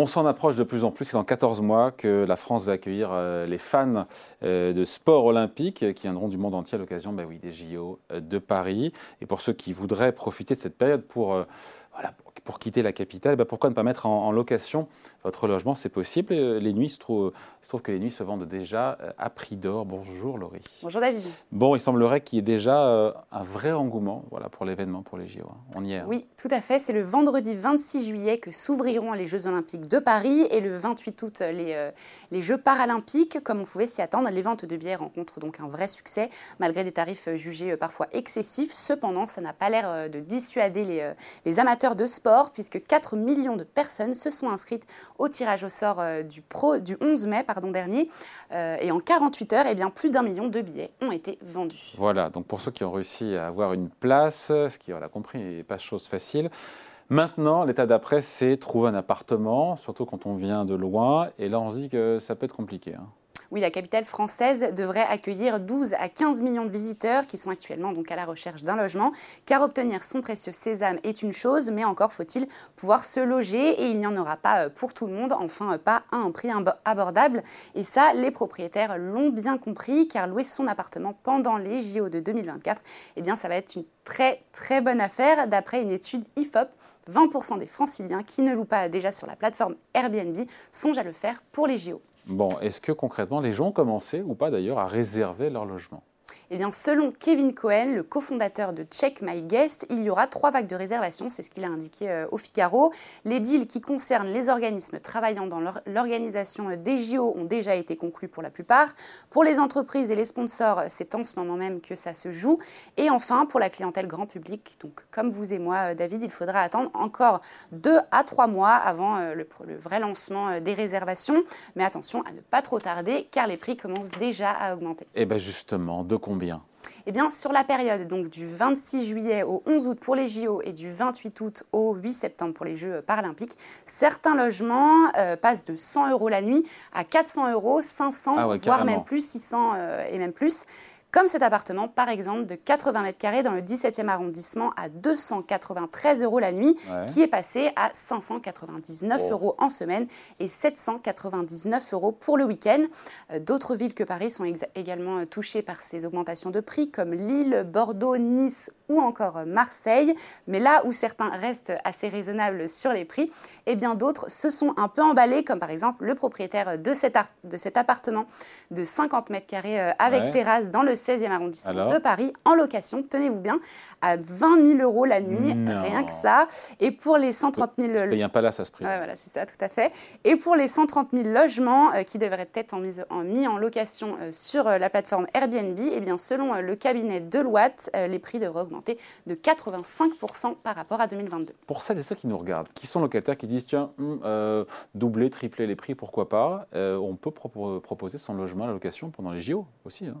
On s'en approche de plus en plus. C'est dans 14 mois que la France va accueillir euh, les fans euh, de sport olympique qui viendront du monde entier à l'occasion bah oui, des JO euh, de Paris. Et pour ceux qui voudraient profiter de cette période pour, voilà, pour quitter la capitale, bah pourquoi ne pas mettre en, location votre logement? C'est possible. Les nuits se trouve que les nuits se vendent déjà euh, à prix d'or. Bonjour Laurie. Bonjour David. Bon, il semblerait qu'il y ait déjà euh, un vrai engouement voilà, pour l'événement, pour les JO. Hein. On y est. Hein. Oui, tout à fait. C'est le vendredi 26 juillet que s'ouvriront les Jeux Olympiques de Paris et le 28 août les, euh, les Jeux Paralympiques. Comme on pouvait s'y attendre, les ventes de billets rencontrent donc un vrai succès malgré des tarifs jugés parfois excessifs. Cependant, ça n'a pas l'air de dissuader les, les, amateurs de sport puisque 4 millions de personnes se sont inscrites au tirage au sort du, pro, du 11 mai dernier. Euh, et en 48 heures, eh bien, plus d'un million de billets ont été vendus. Voilà, donc pour ceux qui ont réussi à avoir une place, ce qui, on l'a compris, n'est pas chose facile. Maintenant, l'état d'après, c'est trouver un appartement, surtout quand on vient de loin. Et là, on se dit que ça peut être compliqué. Hein. Oui, la capitale française devrait accueillir 12 à 15 millions de visiteurs qui sont actuellement donc à la recherche d'un logement, car obtenir son précieux sésame est une chose, mais encore faut-il pouvoir se loger et il n'y en aura pas euh, pour tout le monde, enfin euh, pas à un prix abordable. Et ça, les propriétaires l'ont bien compris, car louer son appartement pendant les JO de 2024, eh bien ça va être une très très bonne affaire d'après une étude IFOP 20% des franciliens qui ne louent pas déjà sur la plateforme Airbnb songent à le faire pour les JO. Bon, est-ce que concrètement les gens ont commencé ou pas d'ailleurs à réserver leur logement? Eh bien, selon Kevin Cohen, le cofondateur de Check My Guest, il y aura trois vagues de réservation, c'est ce qu'il a indiqué euh, au Figaro. Les deals qui concernent les organismes travaillant dans l'organisation des JO ont déjà été conclus pour la plupart. Pour les entreprises et les sponsors, c'est en ce moment même que ça se joue. Et enfin, pour la clientèle grand public, donc comme vous et moi, euh, David, il faudra attendre encore deux à trois mois avant euh, le, le vrai lancement des réservations. Mais attention à ne pas trop tarder, car les prix commencent déjà à augmenter. Et eh bien justement, de combien eh bien, sur la période donc, du 26 juillet au 11 août pour les JO et du 28 août au 8 septembre pour les Jeux paralympiques, certains logements euh, passent de 100 euros la nuit à 400 euros, 500, ah voire même plus, 600 euh, et même plus. Comme cet appartement, par exemple, de 80 mètres carrés dans le 17e arrondissement à 293 euros la nuit, qui est passé à 599 euros en semaine et 799 euros pour le week-end. Euh, d'autres villes que Paris sont également euh, touchées par ces augmentations de prix, comme Lille, Bordeaux, Nice ou encore Marseille. Mais là où certains restent assez raisonnables sur les prix, et bien d'autres se sont un peu emballés, comme par exemple le propriétaire de cet, de cet appartement de 50 mètres carrés euh, avec terrasse dans le 16e arrondissement de Paris, en location, tenez-vous bien, à 20 000 euros la nuit, rien que ça. Et pour les 130 000... Je paye un palace à ce prix. Ouais, voilà, c'est ça, tout à fait. Et pour les 130 000 logements euh, qui devraient être en, mise, en, mis en location euh, sur la plateforme Airbnb, eh bien, selon le cabinet Deloitte, les prix devraient augmenter de 85% par rapport à 2022. Pour ça, c'est ça qui nous regarde, qui sont locataires qui disent, tiens, hum, doubler, tripler les prix, pourquoi pas On peut proposer son logement à la location pendant les JO aussi. Hein.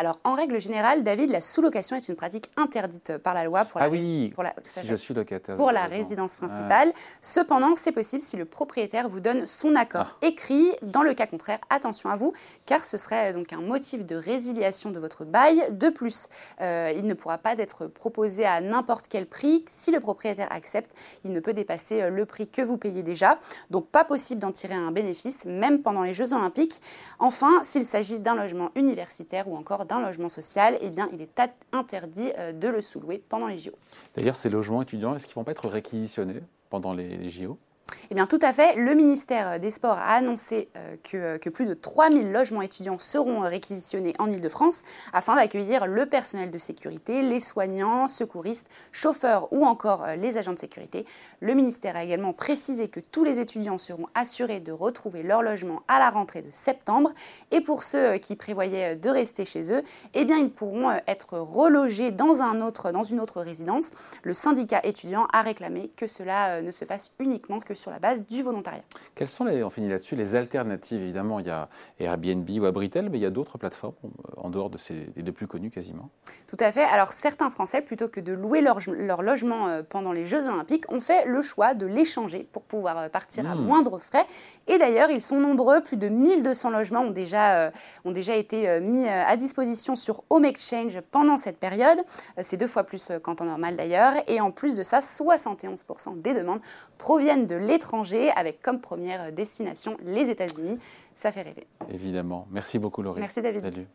Alors, en règle générale, David, la sous-location est une pratique interdite par la loi pour la, ah oui, pour la, si je suis locataire, pour la résidence principale. Cependant, c'est possible si le propriétaire vous donne son accord ah. écrit. Dans le cas contraire, attention à vous, car ce serait donc un motif de résiliation de votre bail. De plus, euh, il ne pourra pas être proposé à n'importe quel prix. Si le propriétaire accepte, il ne peut dépasser euh, le prix que vous payez déjà. Donc, pas possible d'en tirer un bénéfice, même pendant les Jeux Olympiques. Enfin, s'il s'agit d'un logement universitaire ou encore d'un logement social, eh bien, il est interdit euh, de le sous-louer pendant les JO. D'ailleurs, ces logements étudiants, est-ce qu'ils ne vont pas être réquisitionnés pendant les, les JO eh bien, tout à fait. Le ministère des Sports a annoncé euh, que, que, plus de 3000 logements étudiants seront réquisitionnés en Ile-de-France afin d'accueillir le personnel de sécurité, les soignants, secouristes, chauffeurs ou encore euh, les agents de sécurité. Le ministère a également précisé que tous les étudiants seront assurés de retrouver leur logement à la rentrée de septembre. Et pour ceux euh, qui prévoyaient de rester chez eux, eh bien, ils pourront être relogés dans, un autre, dans une autre résidence. Le syndicat étudiant a réclamé que cela ne se fasse uniquement que sur la base du volontariat. Quelles sont, les, on finit là-dessus, les alternatives? Évidemment, il y a Airbnb ou Abritel, mais il y a d'autres plateformes euh, en dehors de ces, des deux plus connues quasiment. Tout à fait. Alors certains Français, plutôt que de louer leur, leur logement euh, pendant les Jeux Olympiques, ont fait le choix de l'échanger pour pouvoir euh, partir à hmm. moindre frais. Et d'ailleurs, ils sont nombreux. Plus de 1200 logements ont déjà, ont déjà été mis à disposition sur Home Exchange pendant cette période. C'est deux fois plus qu'en temps normal d'ailleurs. Et en plus de ça, 71% des demandes proviennent de l'étranger l'étranger avec comme première destination les États-Unis. Ça fait rêver. Évidemment. Merci beaucoup Laurie. Merci David. Salut.